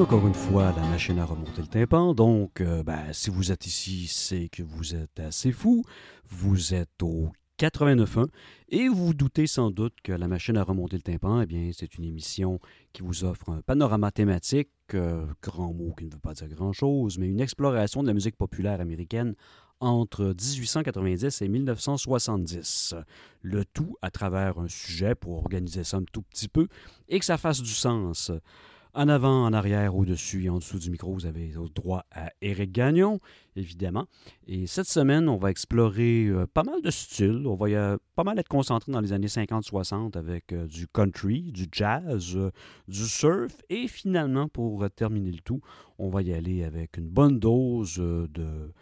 Encore une fois la machine à remonter le tympan. Donc, euh, ben, si vous êtes ici, c'est que vous êtes assez fou. Vous êtes au 89.1 et vous vous doutez sans doute que la machine à remonter le tympan, eh bien, c'est une émission qui vous offre un panorama thématique, euh, grand mot qui ne veut pas dire grand-chose, mais une exploration de la musique populaire américaine entre 1890 et 1970. Le tout à travers un sujet pour organiser ça un tout petit peu et que ça fasse du sens. En avant, en arrière, au-dessus et en dessous du micro, vous avez droit à Eric Gagnon, évidemment. Et cette semaine, on va explorer euh, pas mal de styles. On va euh, pas mal être concentré dans les années 50-60 avec euh, du country, du jazz, du surf. Et finalement, pour terminer le tout, on va y aller avec une bonne dose de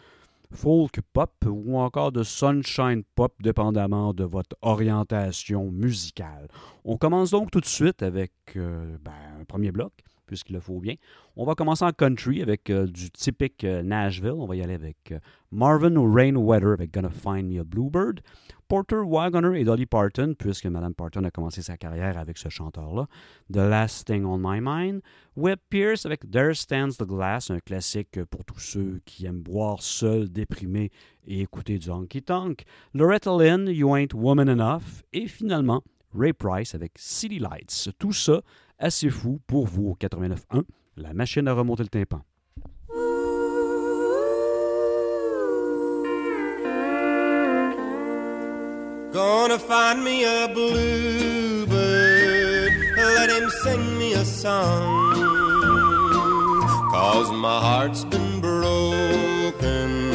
folk pop ou encore de sunshine pop, dépendamment de votre orientation musicale. On commence donc tout de suite avec ben, un premier bloc puisqu'il le faut bien. On va commencer en country avec euh, du typique euh, Nashville. On va y aller avec euh, Marvin Rainweather avec Gonna Find Me a Bluebird. Porter Wagoner et Dolly Parton, puisque Madame Parton a commencé sa carrière avec ce chanteur-là. The Last Thing on My Mind. Webb Pierce avec There Stands the Glass, un classique pour tous ceux qui aiment boire seul, déprimé et écouter du honky tonk. Loretta Lynn, You Ain't Woman Enough. Et finalement, Ray Price avec City Lights. Tout ça assez fou pour vous au 89.1, la machine à remonter le tympan. Gonna find me a bluebird, let him sing me a song. Cause my heart's been broken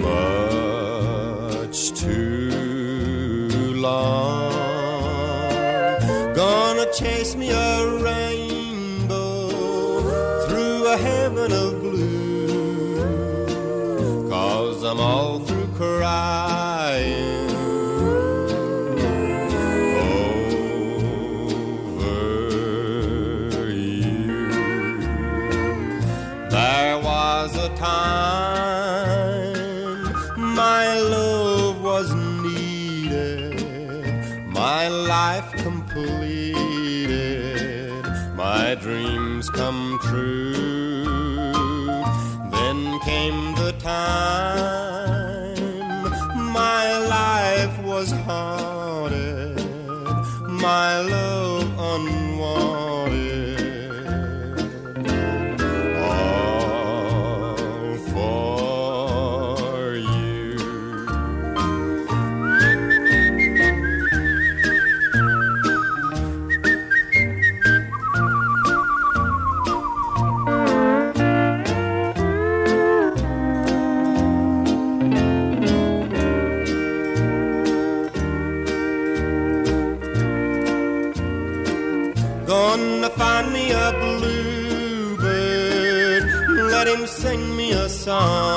much too long. Chase me a rainbow through a heaven of blue. Cause I'm all through crying. My love song.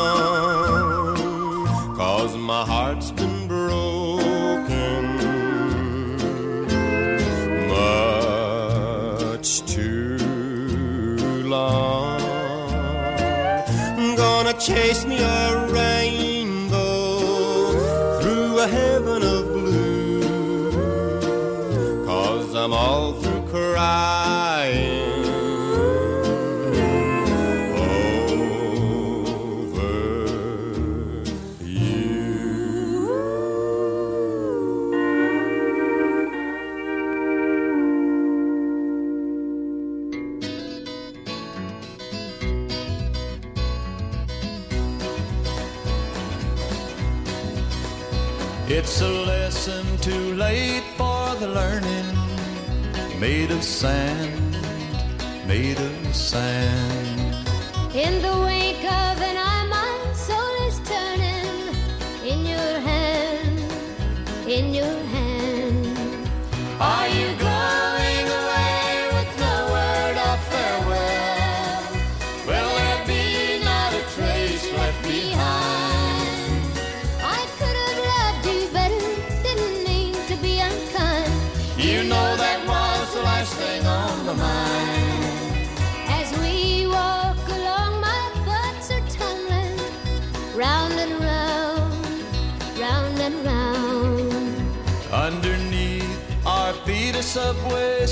Sand,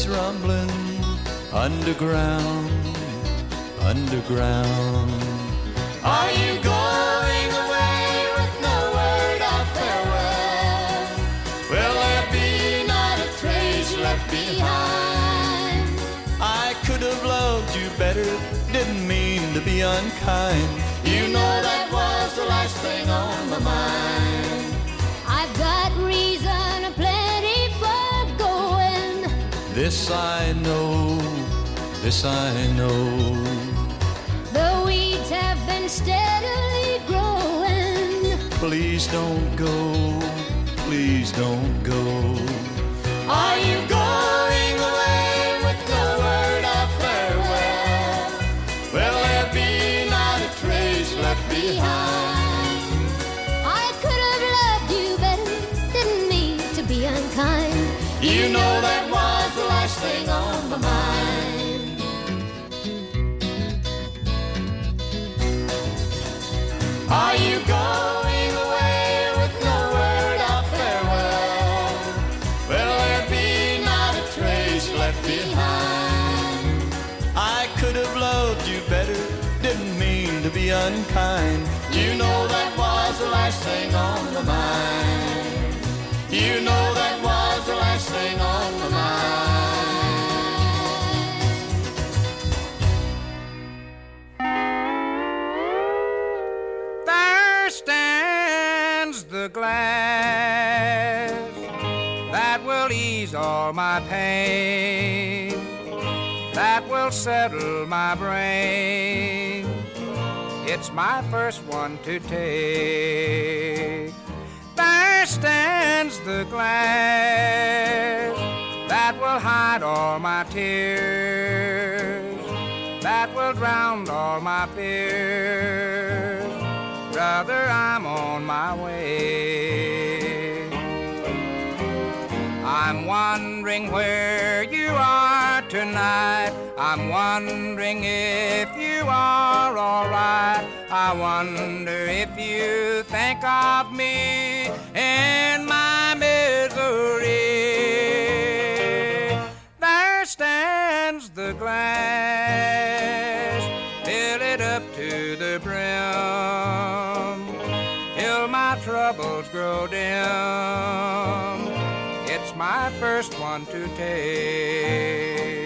rumbling. underground, underground. Are you going away with no word of farewell? Will there be not a trace left behind? I could have loved you better, didn't mean to be unkind. You know that was the last thing on my mind. This I know, this I know. The weeds have been steadily growing. Please don't go, please don't go. Are you going away with no word of farewell? Will there be not a trace left behind? I could have loved you better, didn't mean to be unkind. You know that was the last thing on my mind. You know that stands the glass that will ease all my pain, that will settle my brain. It's my first one to take. There stands the glass that will hide all my tears, that will drown all my fears. Brother, I'm on my way. I'm wondering where you are tonight. I'm wondering if you are alright. I wonder if you think of me in my misery. There stands the glass, fill it up to the brim, troubles grow dim. It's my first one to take.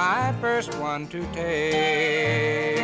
My first one to take.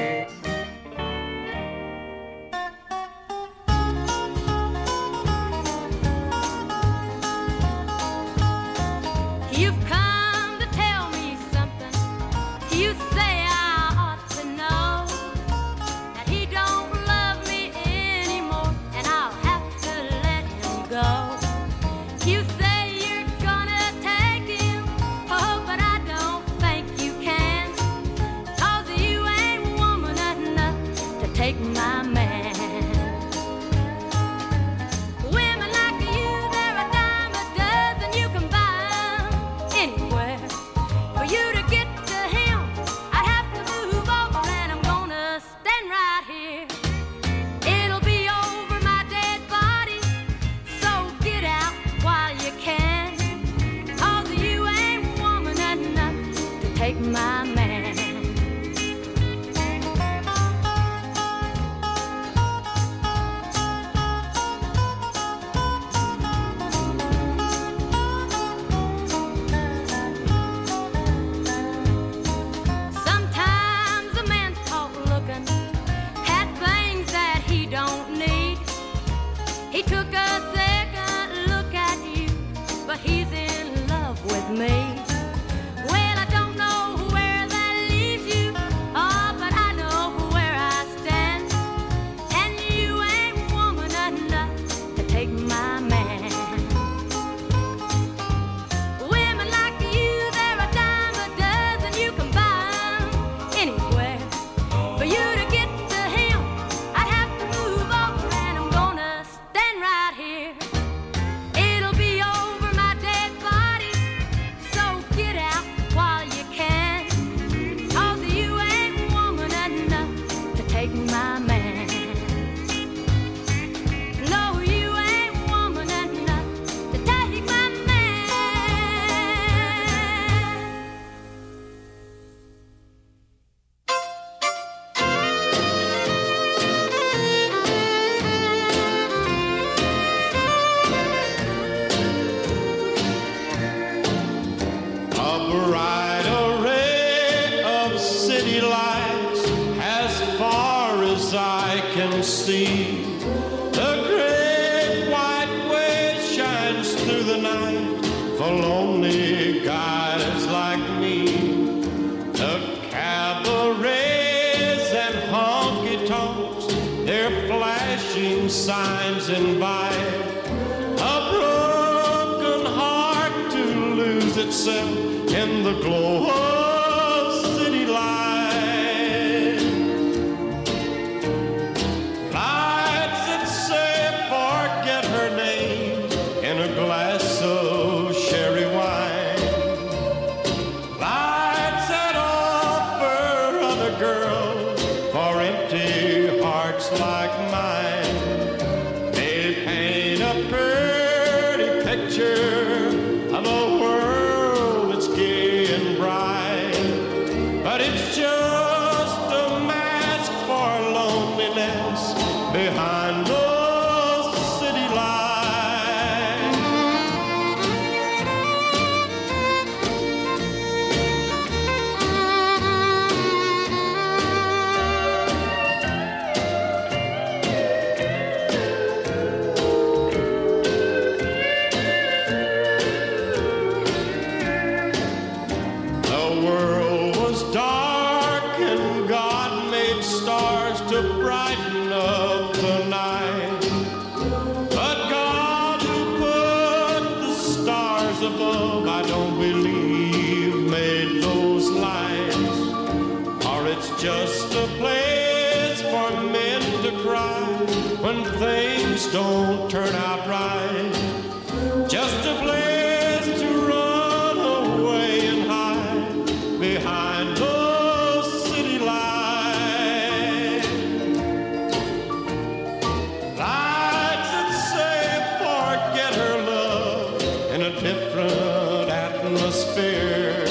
Atmosphere.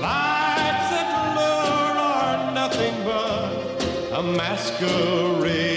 Lights that lure are nothing but a masquerade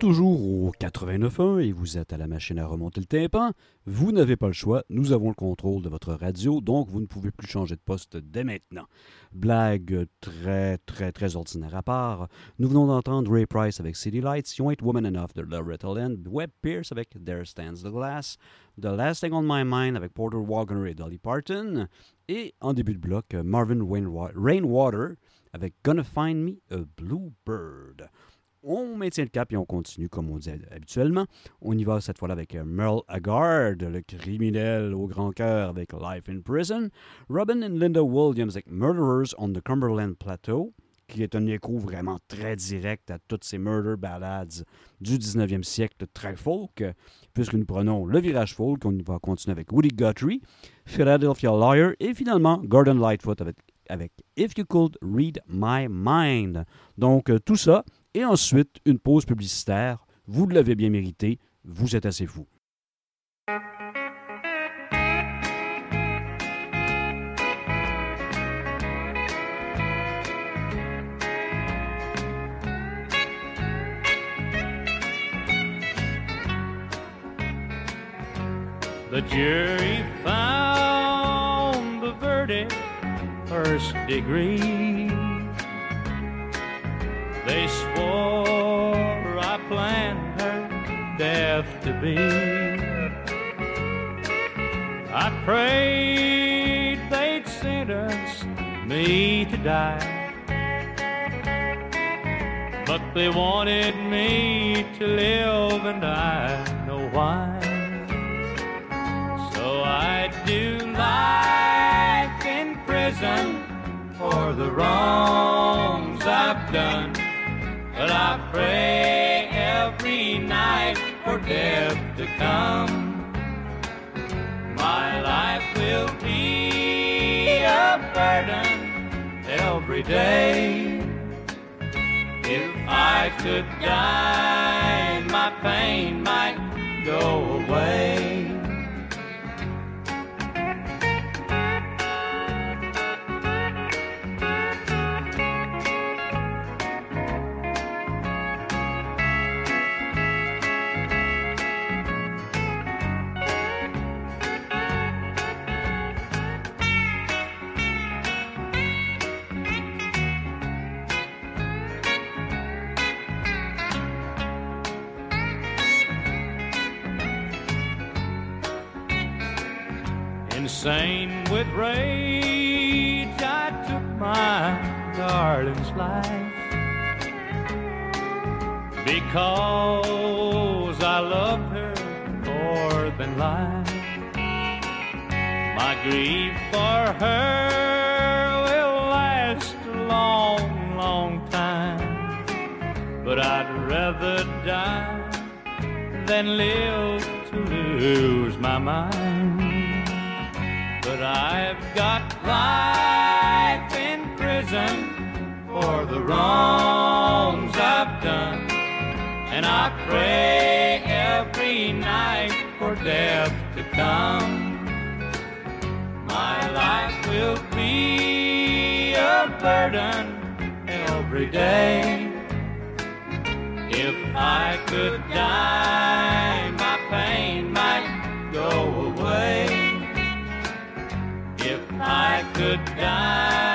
toujours au 89.1 et vous êtes à la machine à remonter le tympan. Vous n'avez pas le choix, nous avons le contrôle de votre radio, donc vous ne pouvez plus changer de poste dès maintenant. Blague très, très, très ordinaire à part. Nous venons d'entendre Ray Price avec City Lights, You Ain't Woman Enough de Loretta Lynn, Webb Pierce avec There Stands the Glass, The Last Thing on My Mind avec Porter Wagoner et Dolly Parton, et en début de bloc, Marvin Rainwater avec Gonna Find Me a Bluebird. On maintient le cap et on continue comme on dit habituellement. On y va cette fois-là avec euh, Merle Haggard, le criminel au grand cœur avec Life in Prison. Robin and Linda Williams avec Murderers on the Cumberland Plateau, qui est un écho vraiment très direct à toutes ces murder ballads du 19e siècle, très folk, puisque nous prenons le virage folk. On va continuer avec Woody Guthrie, Philadelphia Lawyer et finalement Gordon Lightfoot avec, avec If You Could Read My Mind. Donc, euh, tout ça et ensuite une pause publicitaire. Vous l'avez bien mérité, vous êtes assez fou. They swore I planned her death to be. I prayed they'd sentence me to die. But they wanted me to live, and I know why. So I do life in prison for the wrongs I've done. But I pray every night for death to come. My life will be a burden every day. If I could die, my pain might go away. Insane with rage, I took my darling's life because I loved her more than life. My grief for her will last a long, long time, but I'd rather die than live to lose my mind. But I've got life in prison for the wrongs I've done. And I pray every night for death to come. My life will be a burden every day. If I could die, I could die,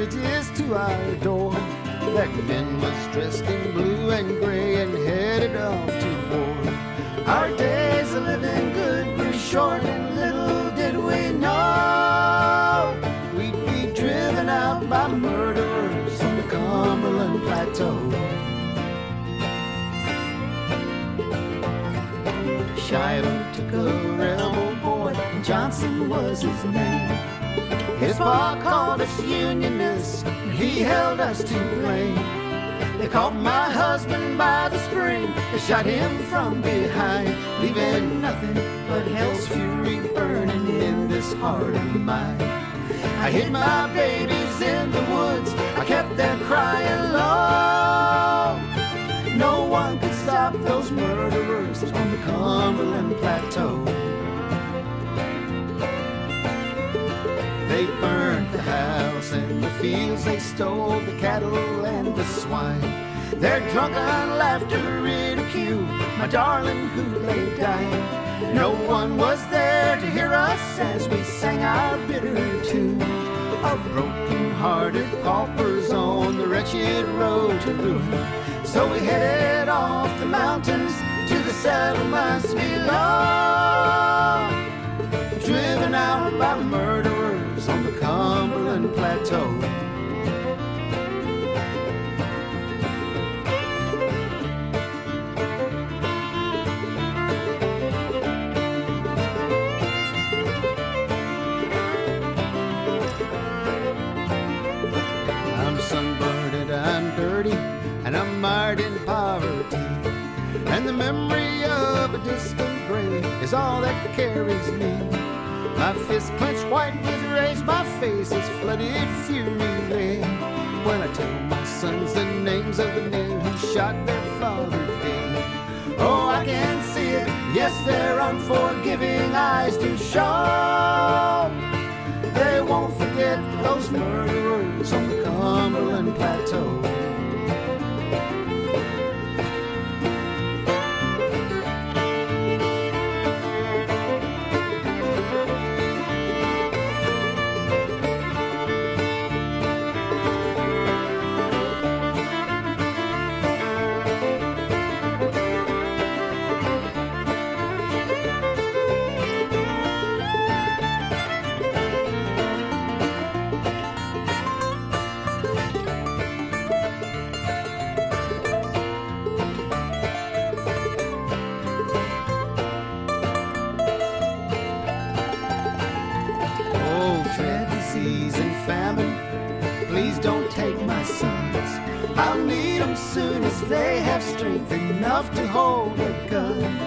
ridges to our door. That men was dressed in blue and gray and headed off to war. Our days of living good grew short, and little did we know we'd be driven out by murderers on the Cumberland Plateau. Shiloh took a rebel boy, Johnson was his name. His pa called us Unionists, and he held us to blame. They caught my husband by the spring, they shot him from behind, leaving nothing but hell's fury burning in this heart of mine. I hid my babies in the woods, I kept them crying low. No one could stop those murderers on the Cumberland Plateau. They burned the house and the fields, they stole the cattle and the swine. Their drunken laughter ridiculed my darling who lay dying. No one was there to hear us as we sang our bitter tune of broken-hearted paupers on the wretched road to ruin. So we headed off the mountains to the settlements below driven out by murderers on the Cumberland Plateau. I'm sunburned and I'm dirty, and I'm mired in poverty. And the memory of a distant grave is all that carries me. My fist clenched white with rage, my face is flooded fury red. When I tell my sons the names of the men who shot their father dead. Oh, I can see it, yes, their unforgiving eyes do show. They won't forget those murderers on the Cumberland Plateau. They have strength enough to hold a gun.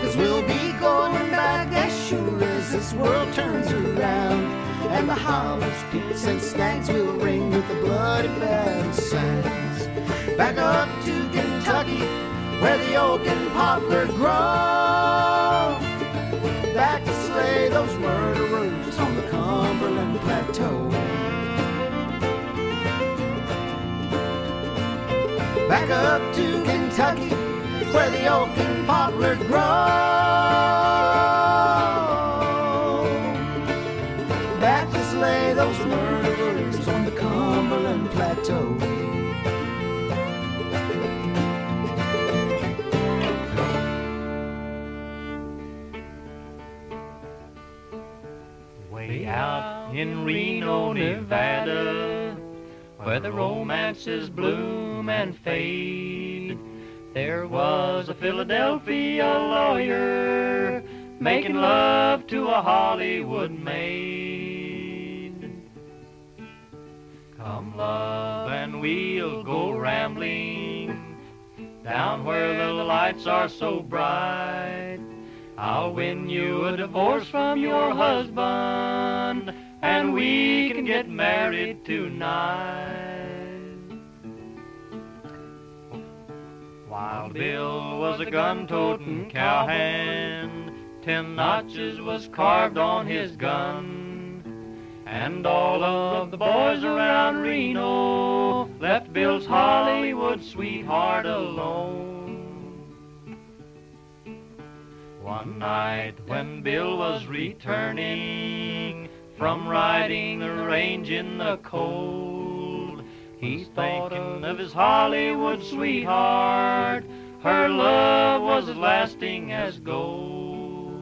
Cause we'll be going back as sure as this world turns around. And the hollers, pits, and snags will ring with the bloody battle sounds. Back up to Kentucky, where the oak and poplar grow back to slay those murderers on the Cumberland Plateau. Back up to Kentucky, where the oak and poplar grow. Back to slay those murderers on the Cumberland Plateau. Way out in Reno, Nevada, where the romances and fade, there was a Philadelphia lawyer making love to a Hollywood maid. Come, love, and we'll go rambling down where the lights are so bright. I'll win you a divorce from your husband, and we can get married tonight. Wild Bill was a gun-toting cowhand, ten notches was carved on his gun, and all of the boys around Reno left Bill's Hollywood sweetheart alone. One night when Bill was returning from riding the range in the cold, he's thinking of his Hollywood sweetheart. Her love was as lasting as gold.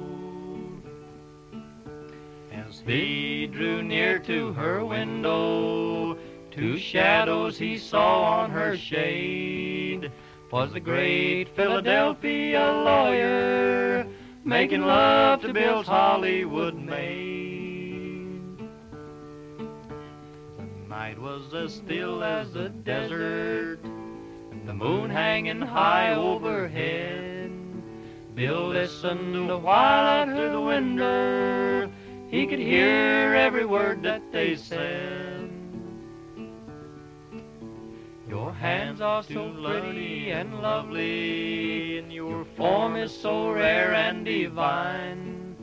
As he drew near to her window, two shadows he saw on her shade was the great Philadelphia lawyer making love to Bill's Hollywood maid. Night was as still as the desert, and the moon hanging high overhead. Bill listened a while out through the window. He could hear every word that they said. Your hands are so pretty and lovely, and your form is so rare and divine.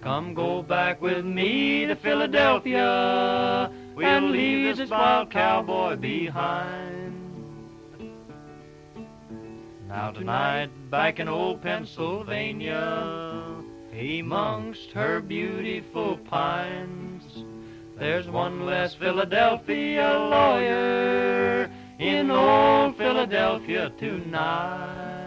Come go back with me to Philadelphia. We'll leave this wild cowboy behind. Now tonight, back in old Pennsylvania, amongst her beautiful pines, there's one less Philadelphia lawyer in old Philadelphia tonight.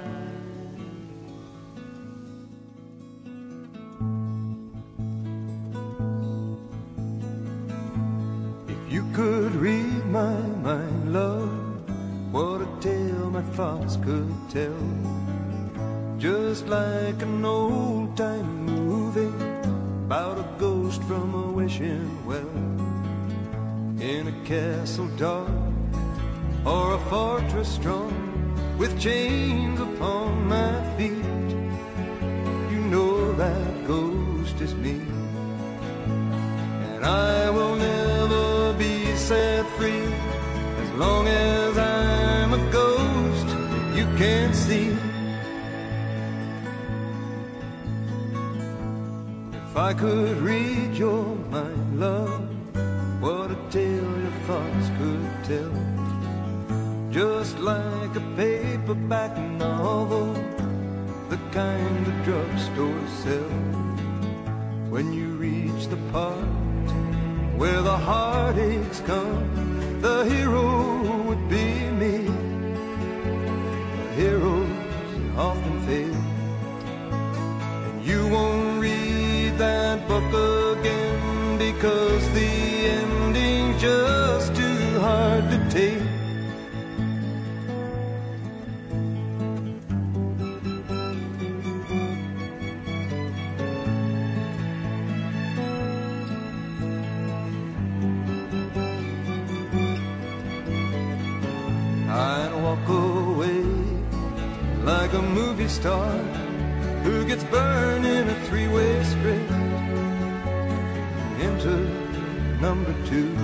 my mind, love, what a tale my thoughts could tell. Just like an old time movie about a ghost from a wishing well. In a castle dark or a fortress strong with chains upon my feet, you know that ghost is me, and I will never long as I'm a ghost, you can't see. If I could read your mind, love, what a tale your thoughts could tell. Just like a paperback novel, the kind the drugstore sells. When you reach the part where the heartaches come, the hero would be me. The heroes often fail, and you won't read that book again because the ending just movie star who gets burned in a three-way script into number two.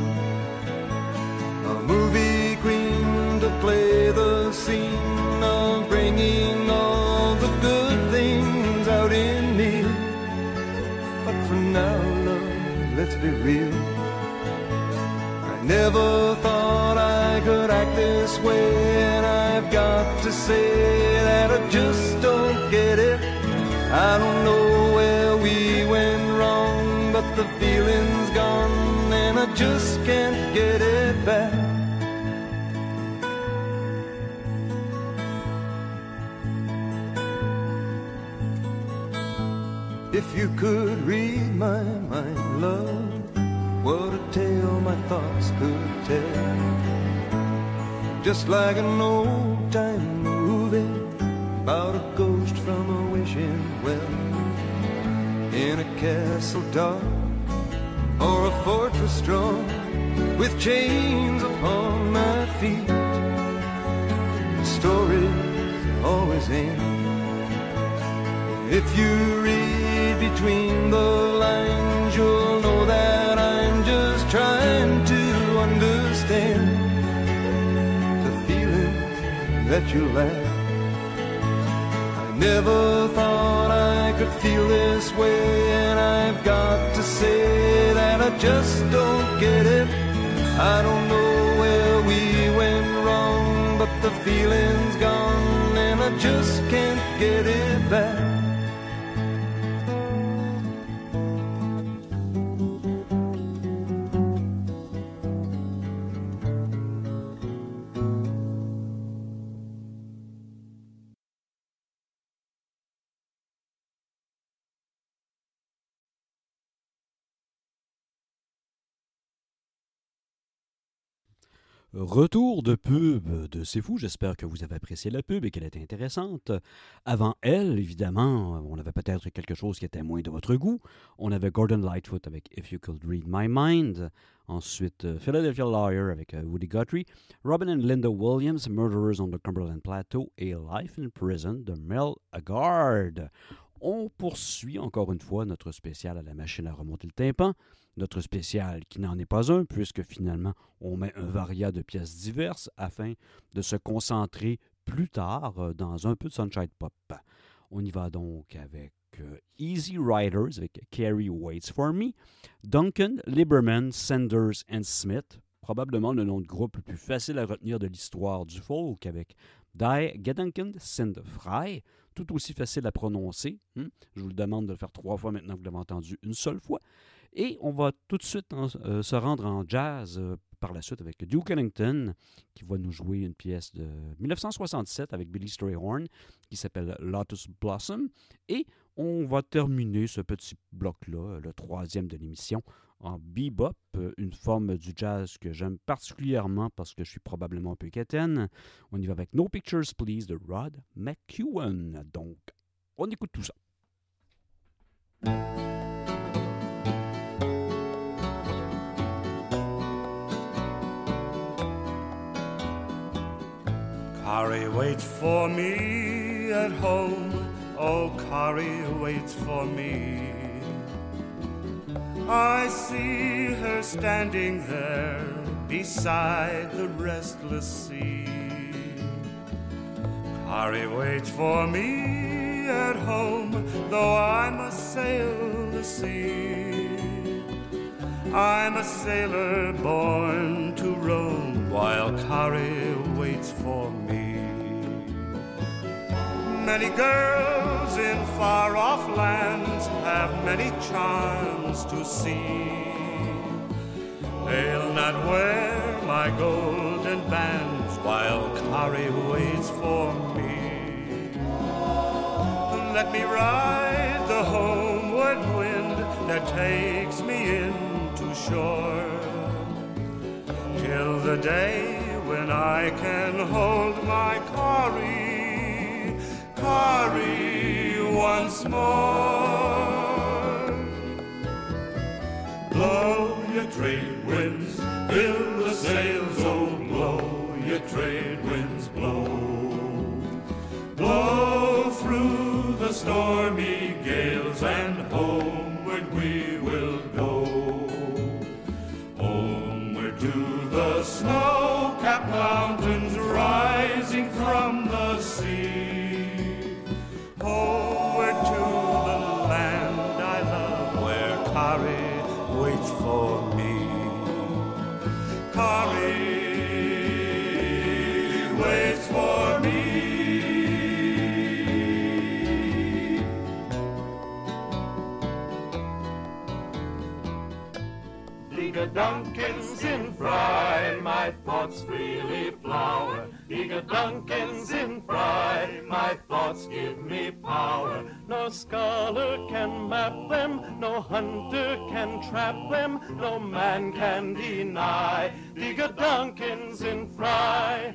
A movie queen to play the scene of bringing all the good things out in me. But for now, love, let's be real. I never thought I could act this way, and I've got to say I don't know where we went wrong, but the feeling's gone, and I just can't get it back. If you could read my mind, love, what a tale my thoughts could tell. Just like an old time castle dark or a fortress strong with chains upon my feet. The stories always end. If you read between the lines, you'll know that I'm just trying to understand the feelings that you left. I never thought could feel this way, and I've got to say that I just don't get it. I don't know where we went wrong, but the feeling's gone, and I just can't get it back. Retour de pub de C'est Fou. J'espère que vous avez apprécié la pub et qu'elle était intéressante. Avant elle, évidemment, on avait peut-être quelque chose qui était moins de votre goût. On avait Gordon Lightfoot avec If You Could Read My Mind. Ensuite, euh, Philadelphia Lawyer avec euh, Woody Guthrie. Robin and Linda Williams, Murderers on the Cumberland Plateau et Life in Prison de Mel Agard. On poursuit encore une fois notre spécial à la machine à remonter le tympan. Notre spécial qui n'en est pas un, puisque finalement on met un variat de pièces diverses afin de se concentrer plus tard euh, dans un peu de Sunshine Pop. On y va donc avec euh, Easy Riders avec Carrie Waits for Me, Duncan, Lieberman, Sanders and Smith, probablement le nom de groupe le plus facile à retenir de l'histoire du folk avec Die Gedanken sind frei, tout aussi facile à prononcer. hein. Je vous le demande de le faire trois fois maintenant que vous l'avez entendu une seule fois. Et on va tout de suite euh, se rendre en jazz euh, par la suite avec Duke Ellington qui va nous jouer une pièce de 1967 avec Billy Strayhorn qui s'appelle Lotus Blossom. Et on va terminer ce petit bloc-là, euh, le troisième de l'émission, en bebop, une forme du jazz que j'aime particulièrement parce que je suis probablement un peu quétaine. On y va avec No Pictures Please de Rod McEwen. Donc, on écoute tout ça. Kari waits for me at home. Oh, Kari waits for me. I see her standing there beside the restless sea. Kari waits for me at home, though I must sail the sea. I'm a sailor born Many girls in far off lands have many charms to see. They'll not wear my golden bands while Kari waits for me. Let me ride the homeward wind that takes me into shore till the day when I can hold my Kari, Kari once more. Blow your trade winds, fill the sails, oh blow your trade winds, blow. Blow through the stormy gales and homeward we thoughts freely flower. Die Gedanken sind frei, my thoughts give me power. No scholar can map them, no hunter can trap them, no man can deny. Die Gedanken sind frei.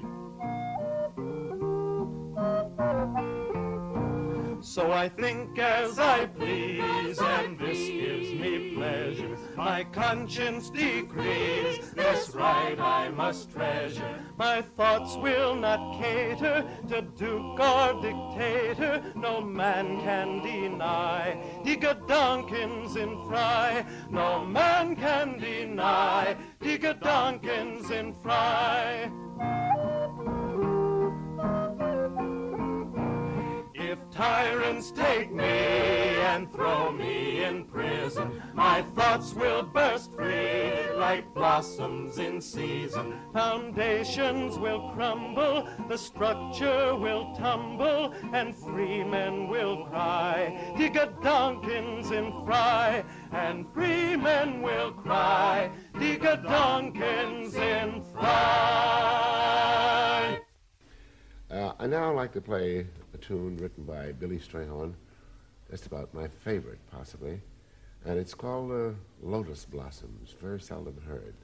So I think as I please, and this gives me pleasure. My conscience decrees this right I must treasure. My thoughts will not cater to duke or dictator. No man can deny. Die Gedanken sind frei. No man can deny. Die Gedanken sind frei. Tyrants take me and throw me in prison, my thoughts will burst free like blossoms in season. Foundations will crumble, the structure will tumble, and free men will cry, Die Gedanken sind frei, and free men will cry, Die Gedanken sind frei. Uh, I now like to play tune written by Billy Strayhorn, just about my favorite, possibly, and it's called uh, Lotus Blossoms, very seldom heard.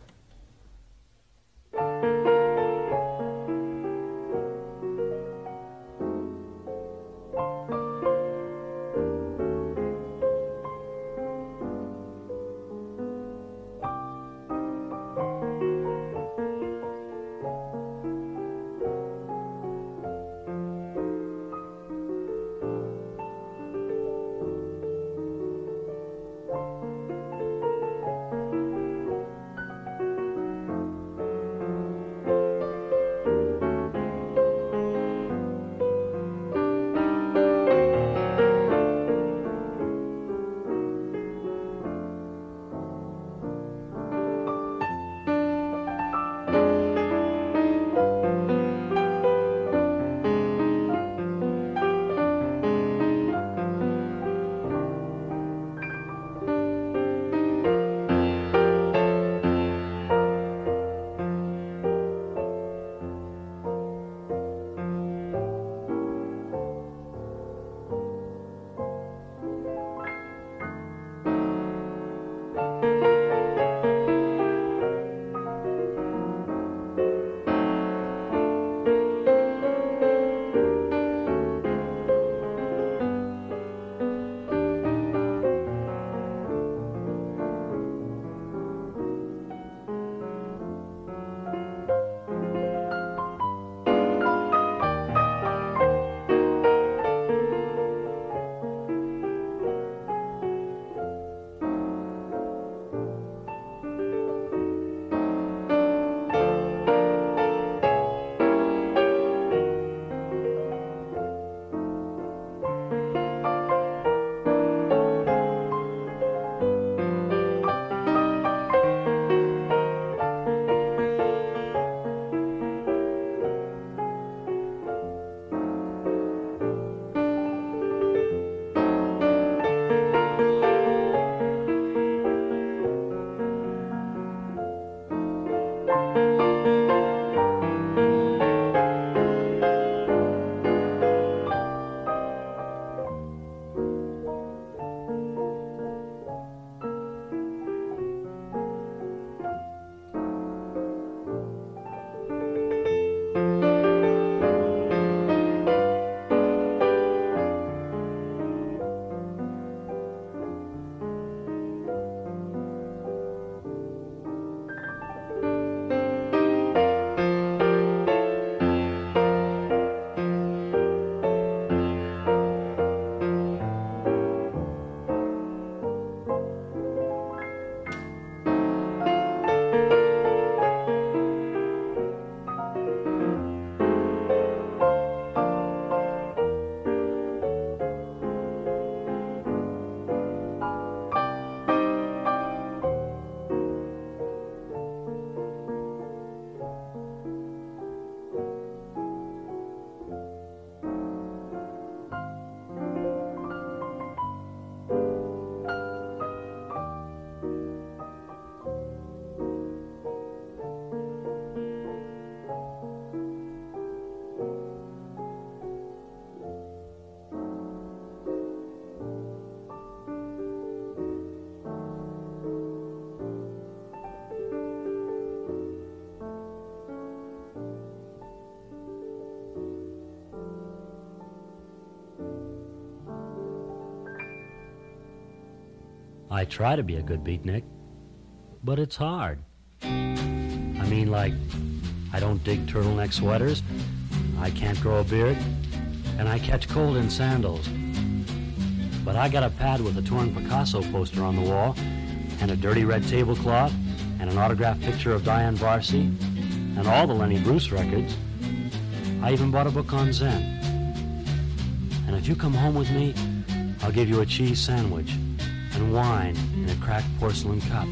I try to be a good beatnik, but it's hard. I mean, like, I don't dig turtleneck sweaters, I can't grow a beard, and I catch cold in sandals. But I got a pad with a torn Picasso poster on the wall, and a dirty red tablecloth, and an autographed picture of Diane Varsi, and all the Lenny Bruce records. I even bought a book on Zen. And if you come home with me, I'll give you a cheese sandwich and wine in a cracked porcelain cup.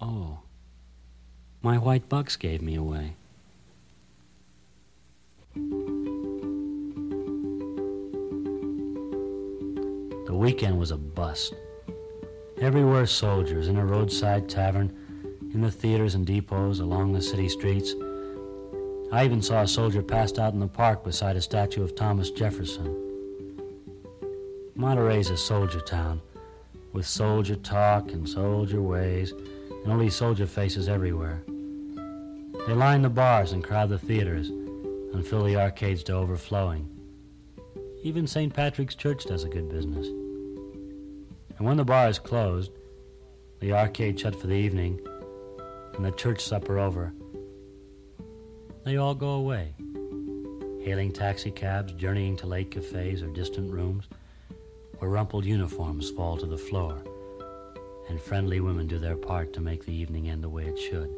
Oh, my white bucks gave me away. The weekend was a bust. Everywhere soldiers, in a roadside tavern, in the theaters and depots, along the city streets. I even saw a soldier passed out in the park beside a statue of Thomas Jefferson. Monterey's a soldier town, with soldier talk and soldier ways, and only soldier faces everywhere. They line the bars and crowd the theaters and fill the arcades to overflowing. Even St. Patrick's Church does a good business. And when the bar is closed, the arcade shut for the evening, and the church supper over, they all go away, hailing taxicabs, journeying to late cafes or distant rooms, where rumpled uniforms fall to the floor, and friendly women do their part to make the evening end the way it should.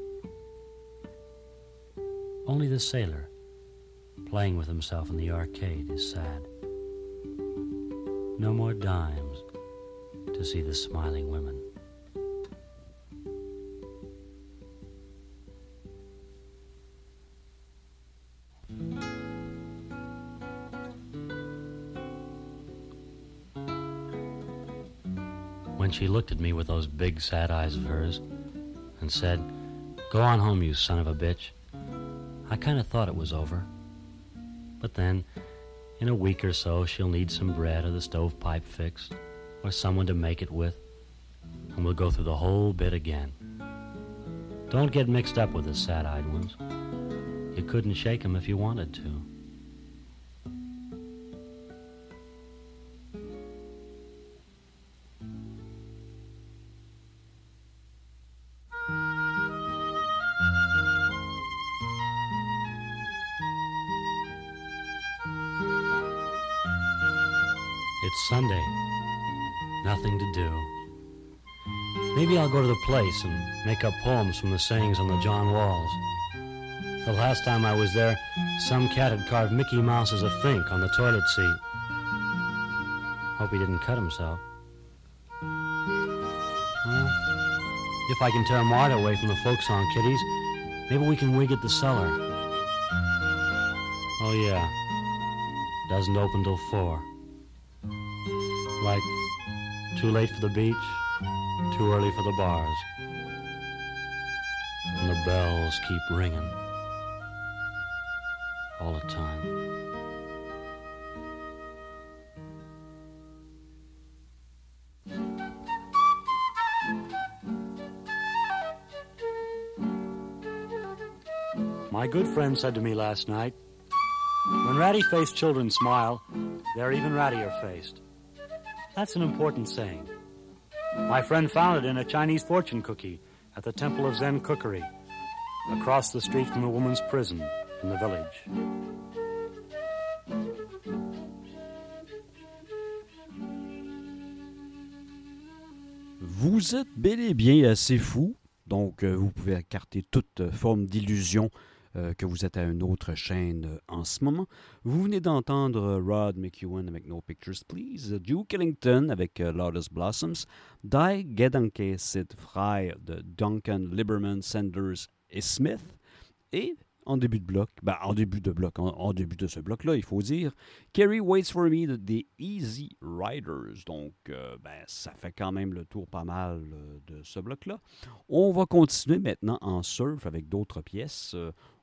Only the sailor, playing with himself in the arcade, is sad. No more dimes to see the smiling women. When she looked at me with those big sad eyes of hers and said, Go on home, you son of a bitch, I kind of thought it was over. But then, in a week or so, she'll need some bread or the stovepipe fixed, or someone to make it with, and we'll go through the whole bit again. Don't get mixed up with the sad eyed ones. You couldn't shake 'em if you wanted to. Sunday. Nothing to do. Maybe I'll go to the place and make up poems from the sayings on the John walls. The last time I was there, some cat had carved Mickey Mouse as a fink on the toilet seat. Hope he didn't cut himself. Well, if I can tear Marta away from the folk song kiddies, maybe we can wig at the cellar. Oh, yeah. Doesn't open till four. Like, too late for the beach, too early for the bars. And the bells keep ringing all the time. My good friend said to me last night, when ratty faced children smile, they're even rattier faced. That's an important saying. My friend found it in a Chinese fortune cookie at the Temple of Zen Cookery, across the street from the woman's prison in the village. Vous êtes bel et bien assez fou, donc euh, vous pouvez écarter toute euh, forme d'illusion euh, que vous êtes à une autre chaîne euh, en ce moment. Vous venez d'entendre euh, Rod McEwen avec No Pictures Please, Duke Ellington avec Lotus Blossoms, Die Gedanke Sid Frei de Duncan Lieberman, Sanders et Smith, et en début de bloc, ben, en début de bloc, en, début de ce bloc-là, il faut dire, Kerry Waits for Me de The Easy Riders. Donc, ben, ça fait quand même le tour pas mal de ce bloc-là. On va continuer maintenant en surf avec d'autres pièces.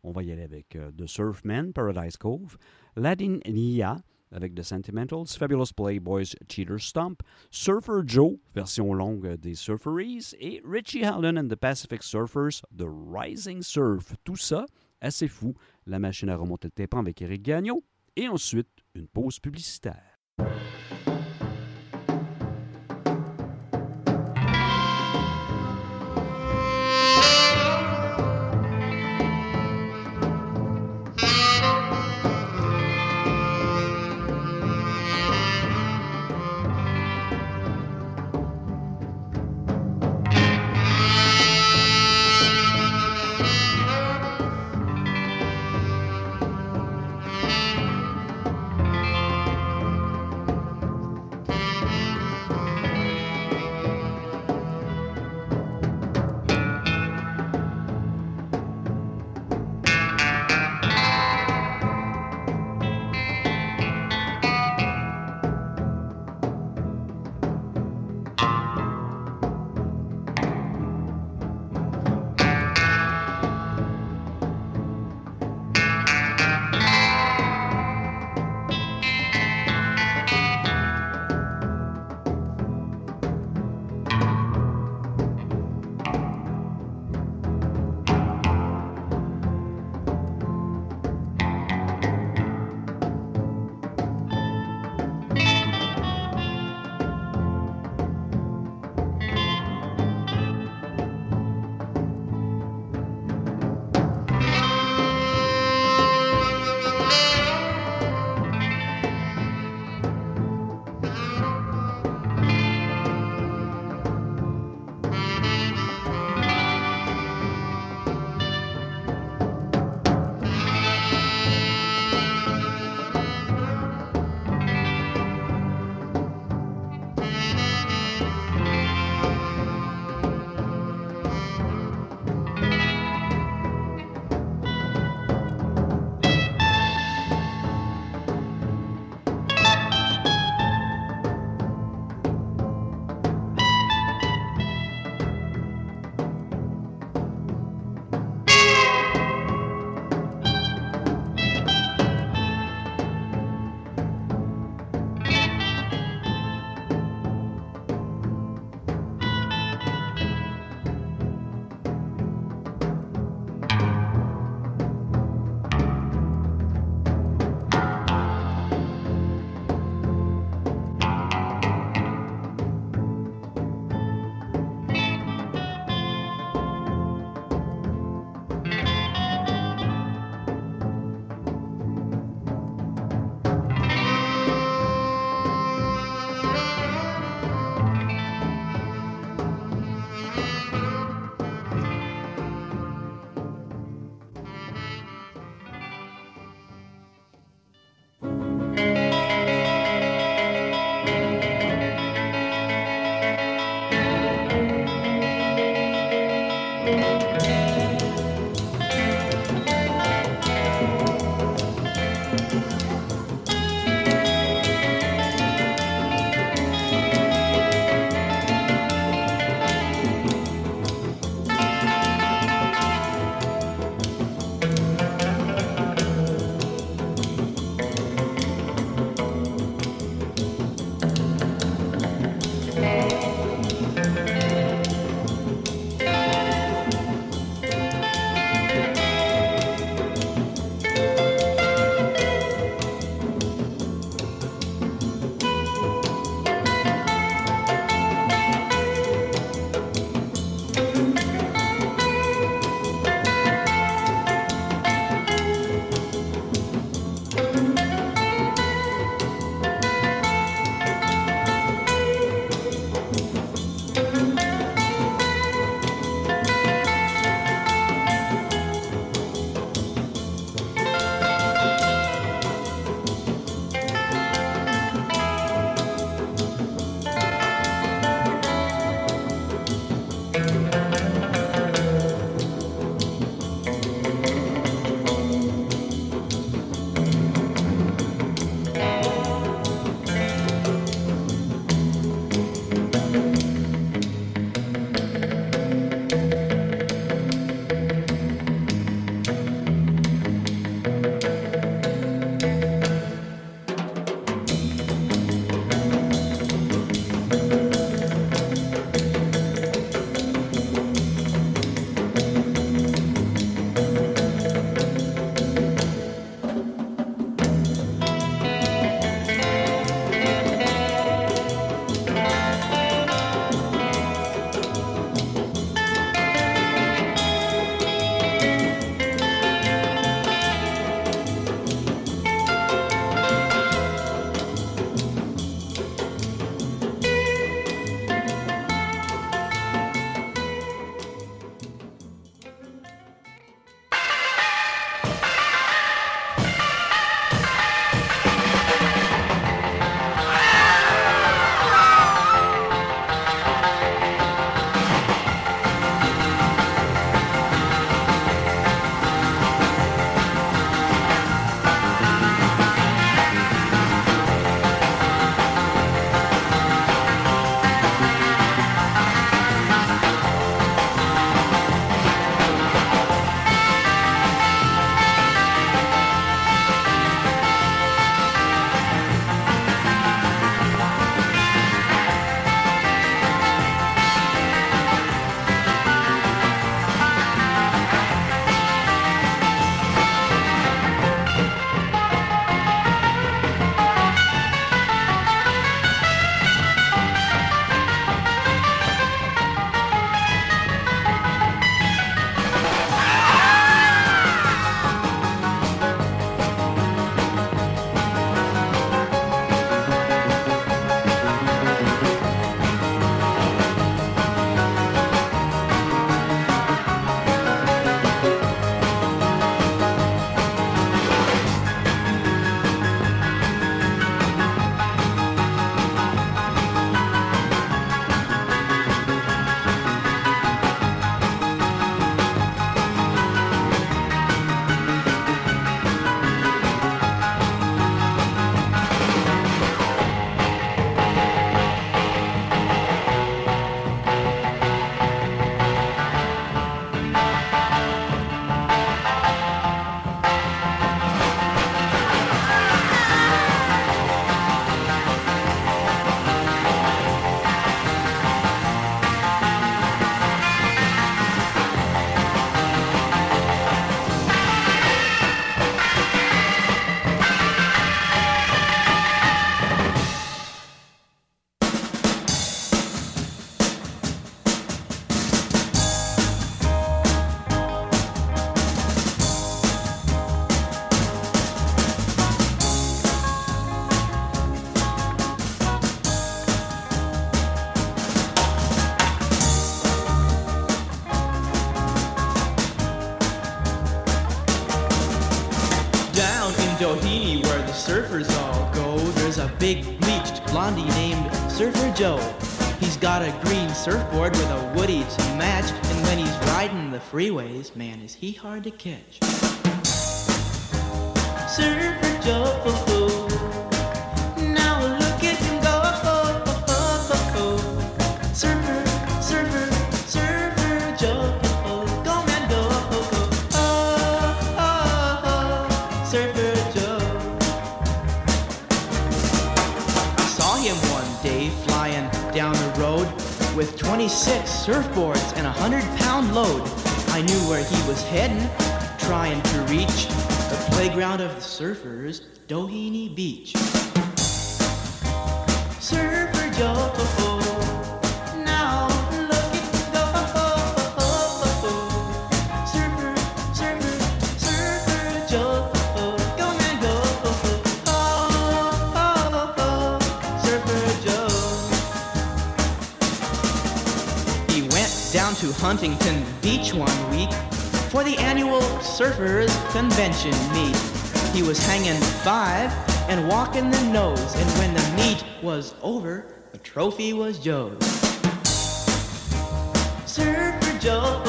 On va y aller avec euh, The Surfman, Paradise Cove, Latin Nia avec The Sentimentals, Fabulous Playboys, Cheater Stomp, Surfer Joe, version longue des Surferys, et Richie Howland and the Pacific Surfers, The Rising Surf. Tout ça, assez fou. La machine à remonter le tympan avec Eric Gagnon. Et ensuite, une pause publicitaire. Joe. He's got a green surfboard with a woody to match, and when he's riding the freeways, man, is he hard to catch. Surfer Huntington Beach one week for the annual Surfers Convention meet. He was hanging five and walking the nose, and when the meet was over, the trophy was Joe's. Surfer Joe,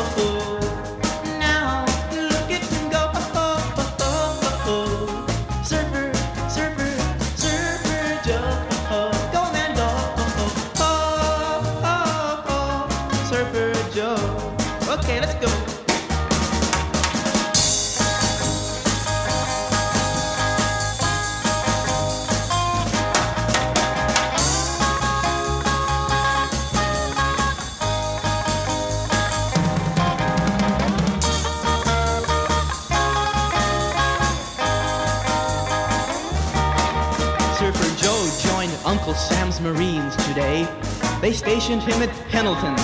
Marines today. They stationed him at Pendleton,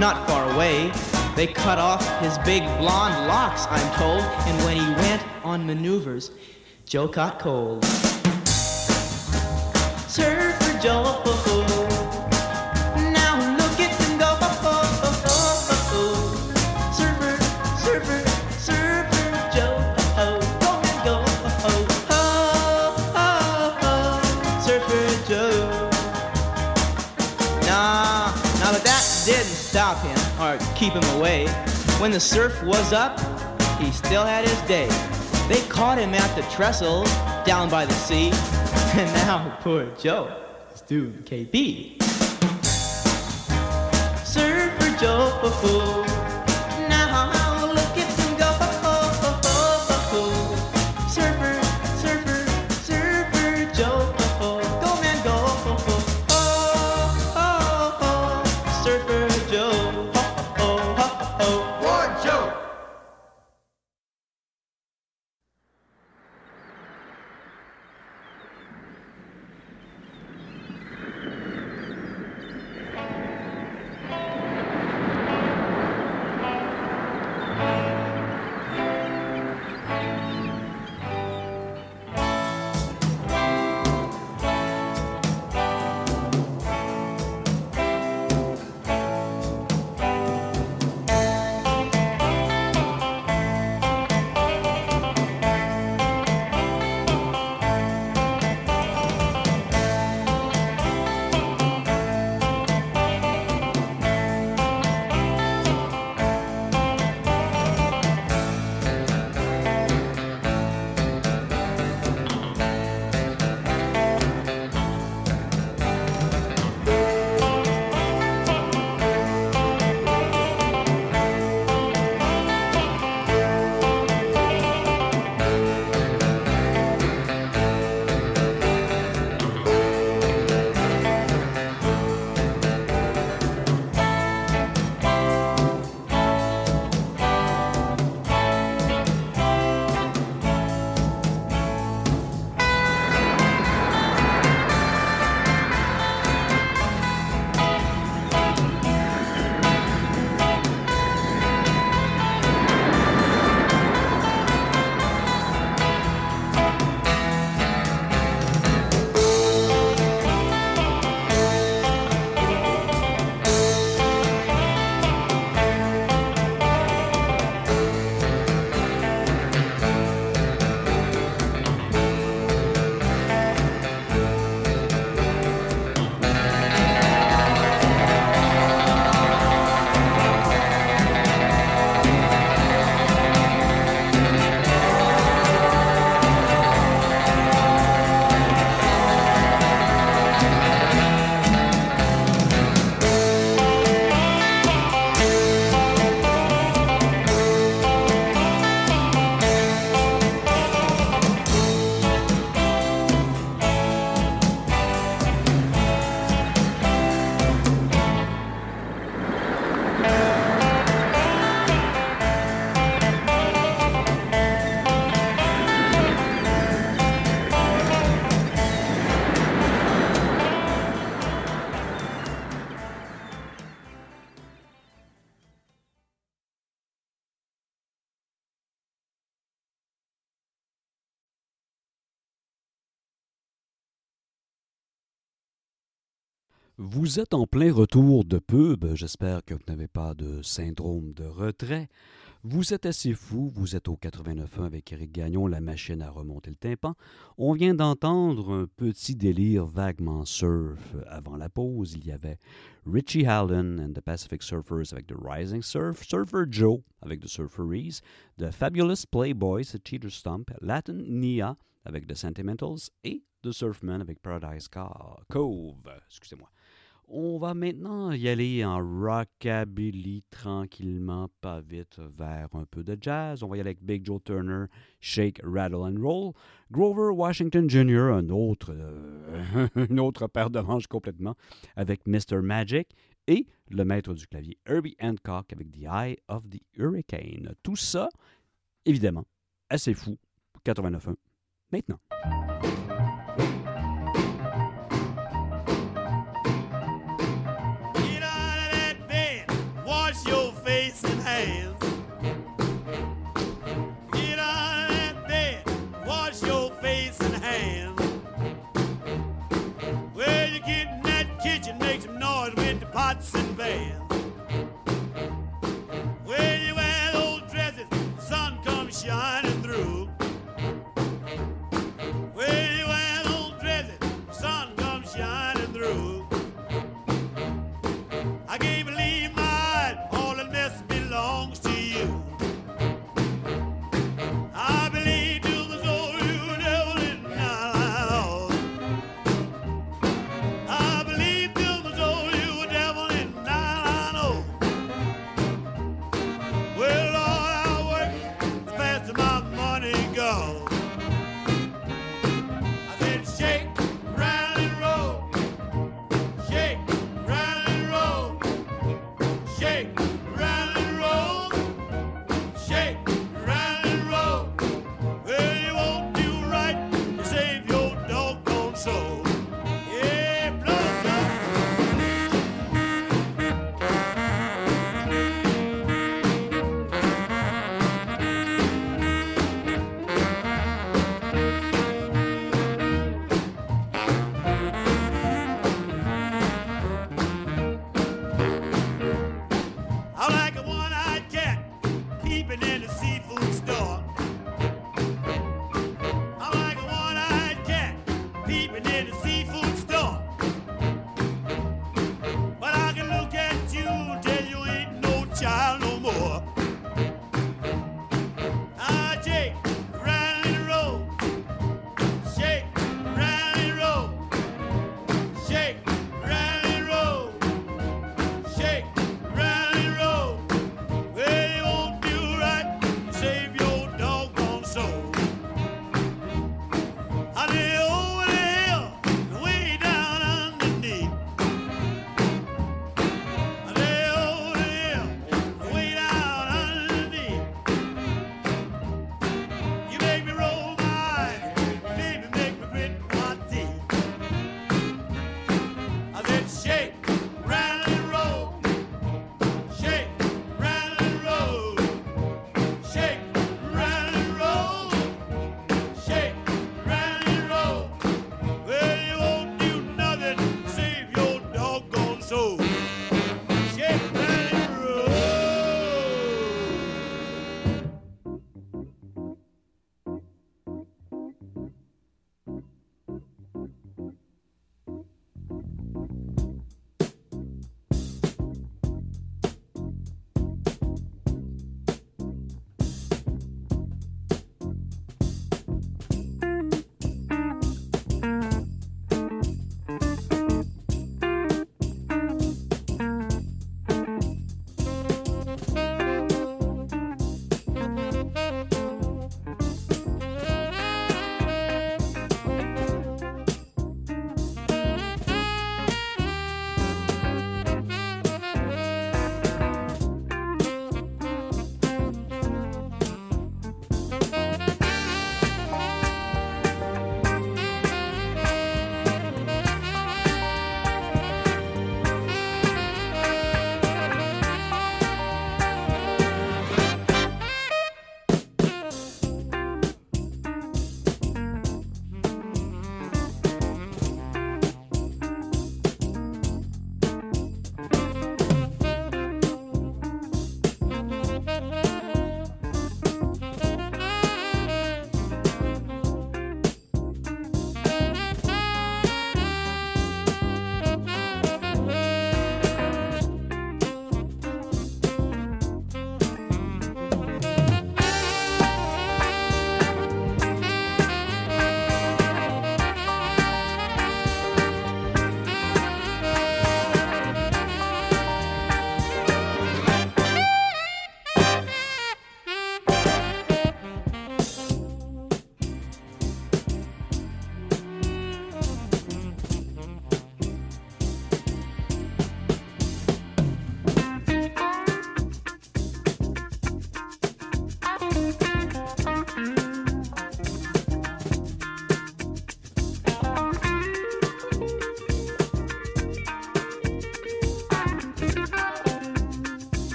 not far away. They cut off his big blonde locks, I'm told, and when he went on maneuvers, Joe caught cold. Surfer Joe, keep him away. When the surf was up, he still had his day. They caught him at the trestle down by the sea, and now poor Joe is doing KP. Surfer Joe, now Vous êtes en plein retour de pub. J'espère que vous n'avez pas de syndrome de retrait. Vous êtes assez fou. Vous êtes au 89.1 avec Eric Gagnon, la machine à remonter le tympan. On vient d'entendre un petit délire vaguement surf. Avant la pause, il y avait Richie Allen and the Pacific Surfers avec The Rising Surf, Surfer Joe avec The Surferys, The Fabulous Playboys, Cheater Stump, Latin Nia avec The Sentimentals et The Surfman avec Paradise Cove. Excusez-moi. On va maintenant y aller en rockabilly tranquillement, pas vite, vers un peu de jazz. On va y aller avec Big Joe Turner, Shake, Rattle and Roll. Grover Washington Jr., un autre, euh, une autre paire de manches complètement, avec Mr. Magic. Et le maître du clavier, Herbie Hancock, avec The Eye of the Hurricane. Tout ça, évidemment, assez fou. 89.1. Maintenant. The and.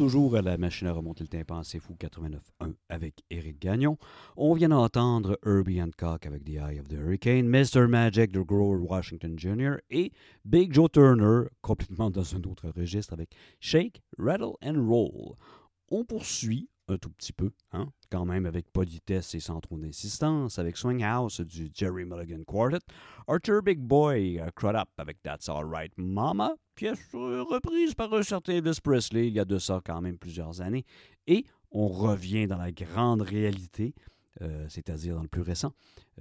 Toujours à la machine à remonter le tympan, c'est fou 89.1 avec Eric Gagnon. On vient d'entendre Herbie Hancock avec The Eye of the Hurricane, Mr. Magic de Grover Washington Jr. et Big Joe Turner, complètement dans un autre registre avec Shake, Rattle and Roll. On poursuit un tout petit peu, hein, quand même avec politesse et sans trop d'insistance, avec Swing House du Jerry Mulligan Quartet, Arthur Big Boy, uh, Crud Up avec That's Alright Mama, pièce euh, reprise par un certain Elvis Presley il y a de ça quand même plusieurs années, et on revient dans la grande réalité, euh, c'est-à-dire dans le plus récent.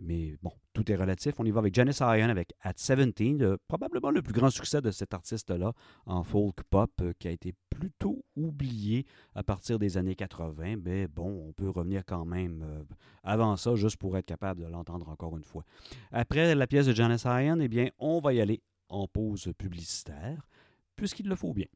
Mais bon, tout est relatif. On y va avec Janice Iron avec At 17, le- probablement le plus grand succès de cet artiste-là en folk pop euh, qui a été plutôt oublié à partir des années 80. Mais bon, on peut revenir quand même euh, avant ça juste pour être capable de l'entendre encore une fois. Après la pièce de Janice Iron, eh bien, on va y aller en pause publicitaire puisqu'il le faut bien.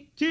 Told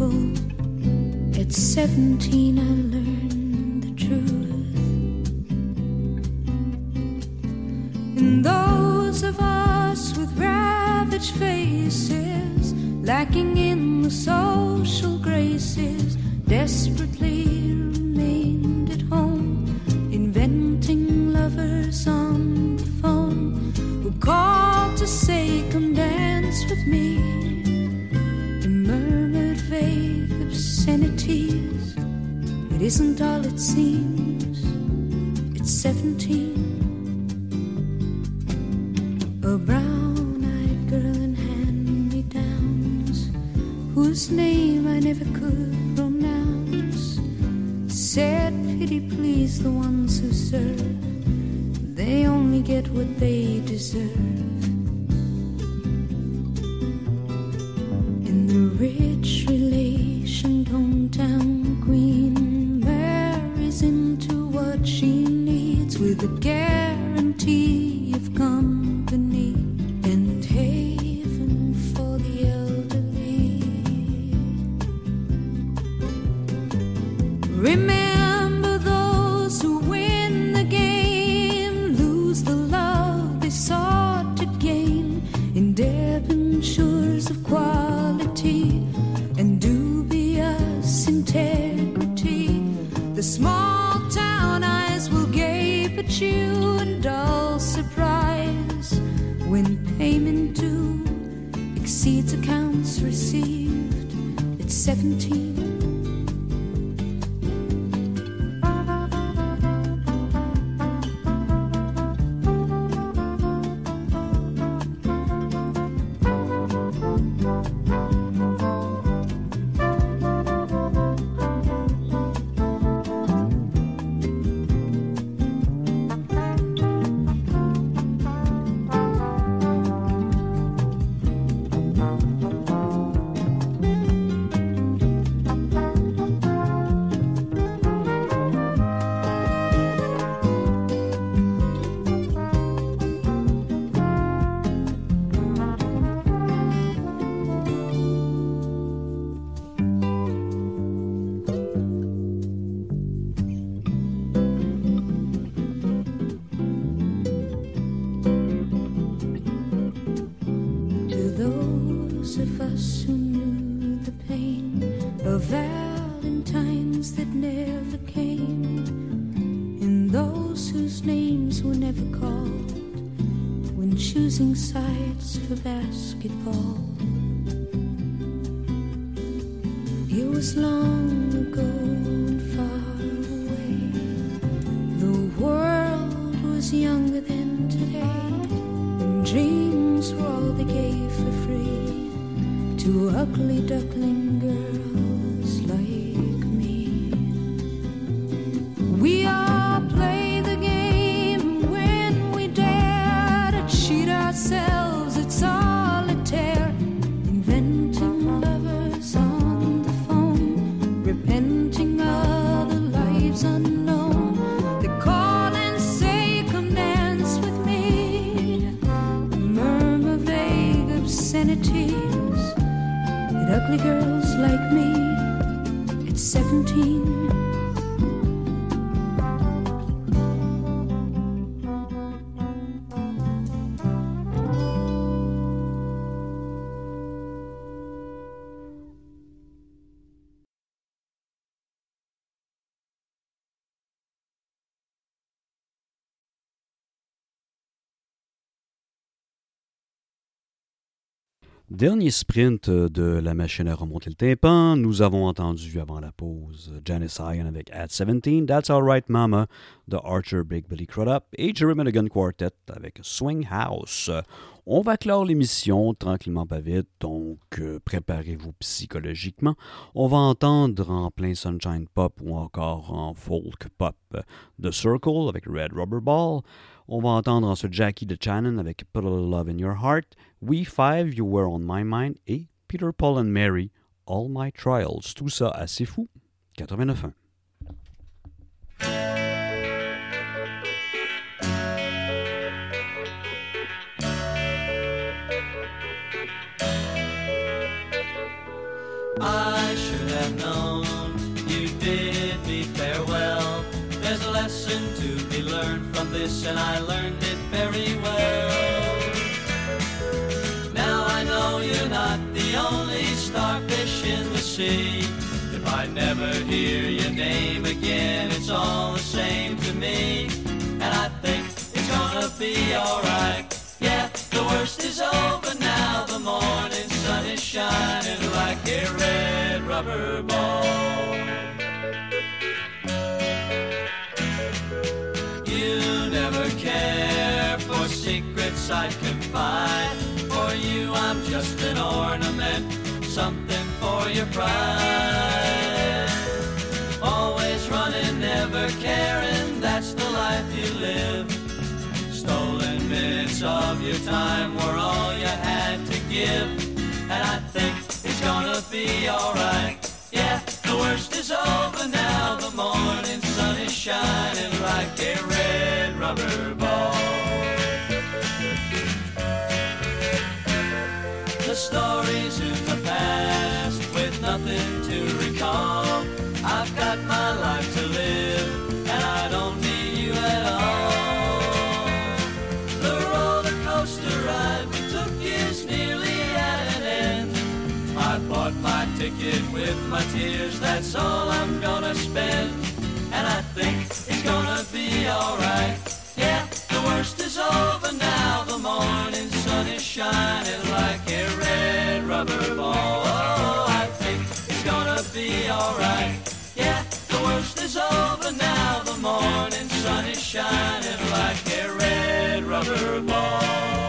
At 17, I learned the truth. And those of us with ravaged faces, lacking in the social graces, desperately remained at home, inventing lovers on the phone who called to say, Come dance with me. obscenities. It isn't all it seems. It's 17. A brown eyed girl in hand me downs, whose name I never could pronounce, said, Pity please the ones who serve. They only get what they deserve. Dernier sprint euh, de la machine à remonter le tympan, nous avons entendu avant la pause euh, Janice Ion avec At 17, That's Alright Mama de Archer Big Billy Crudup et Jerry Mulligan Quartet avec Swing House. On va clore l'émission tranquillement pas vite, donc euh, préparez-vous psychologiquement. On va entendre en plein sunshine pop ou encore en folk pop The Circle avec Red Rubber Ball. On va entendre ensuite Jackie de Channon avec Put a Little Love in Your Heart We Five, You Were on My Mind et Peter, Paul and Mary, All My Trials. Tout ça assez fou. 89.1. I should have known you bid me farewell. There's a lesson to be learned from this, and I learned hear your name again, it's all the same to me. And I think it's gonna be alright. Yeah, the worst is over now. The morning sun is shining like a red rubber ball. You never care for secrets I confide. For you, I'm just an ornament, something for your pride. Of your time were all you had to give. And I think it's gonna be alright. Yeah, the worst is over now. The morning sun is shining like a red rubber ball. The stories in the past with nothing to recall. I've got my life my tears, that's all I'm gonna spend. And I think it's gonna be alright. Yeah, the worst is over now. The morning sun is shining like a red rubber ball. Oh, I think it's gonna be alright. Yeah, the worst is over now. The morning sun is shining like a red rubber ball.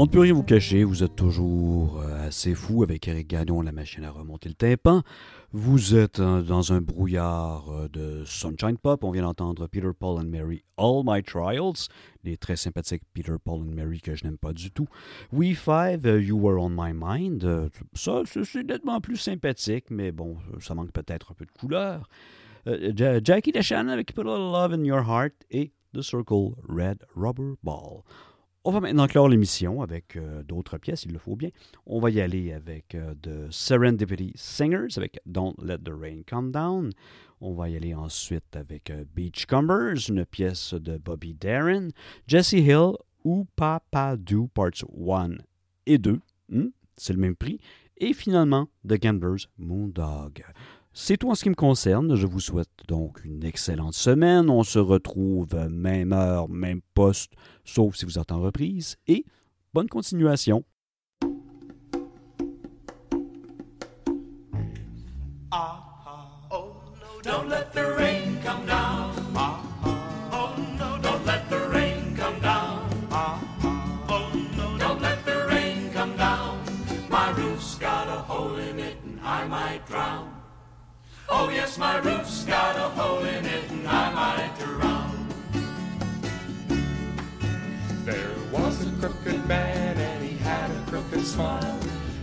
On ne peut rien vous cacher, vous êtes toujours euh, assez fou avec Eric Gagnon, la machine à remonter le tympan. Vous êtes euh, dans un brouillard euh, de Sunshine Pop. On vient d'entendre Peter, Paul and Mary, All My Trials. Les très sympathiques Peter, Paul and Mary que je n'aime pas du tout. We Five, You Were On My Mind. Ça, c'est nettement plus sympathique, mais bon, ça manque peut-être un peu de couleur. Ja- Jackie DeShannon avec Put a Love in Your Heart et The Circle Red Rubber Ball. On va maintenant clore l'émission avec euh, d'autres pièces, il le faut bien. On va y aller avec euh, The Serendipity Singers avec Don't Let the Rain Come Down. On va y aller ensuite avec euh, Beachcombers, une pièce de Bobby Darin, Jesse Hill ou Papa Do Parts 1 et 2. Hmm, C'est le même prix. Et finalement, The Gamblers Moondog. C'est tout en ce qui me concerne. Je vous souhaite donc une excellente semaine. On se retrouve même heure, même poste, sauf si vous êtes en reprise. Et bonne continuation. Don't Oh yes, my roof's got a hole in it and I might drown. There was a crooked man and he had a crooked smile.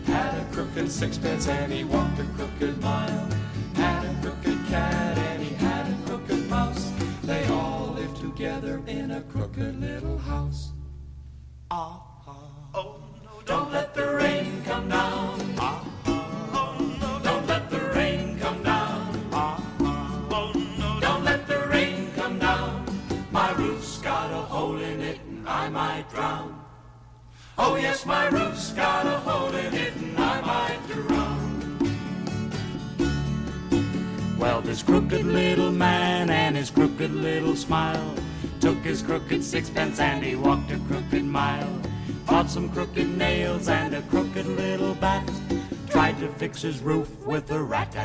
Had a crooked sixpence and he walked a crooked mile. Had a crooked cat and he had a crooked mouse. They all lived together in a crooked little house. Ah, ah, oh no, don't let the rain Yes, my roof's got a hole in it and I might drown. Well, this crooked little man and his crooked little smile took his crooked sixpence and he walked a crooked mile. Bought some crooked nails and a crooked little bat. Tried to fix his roof with a rat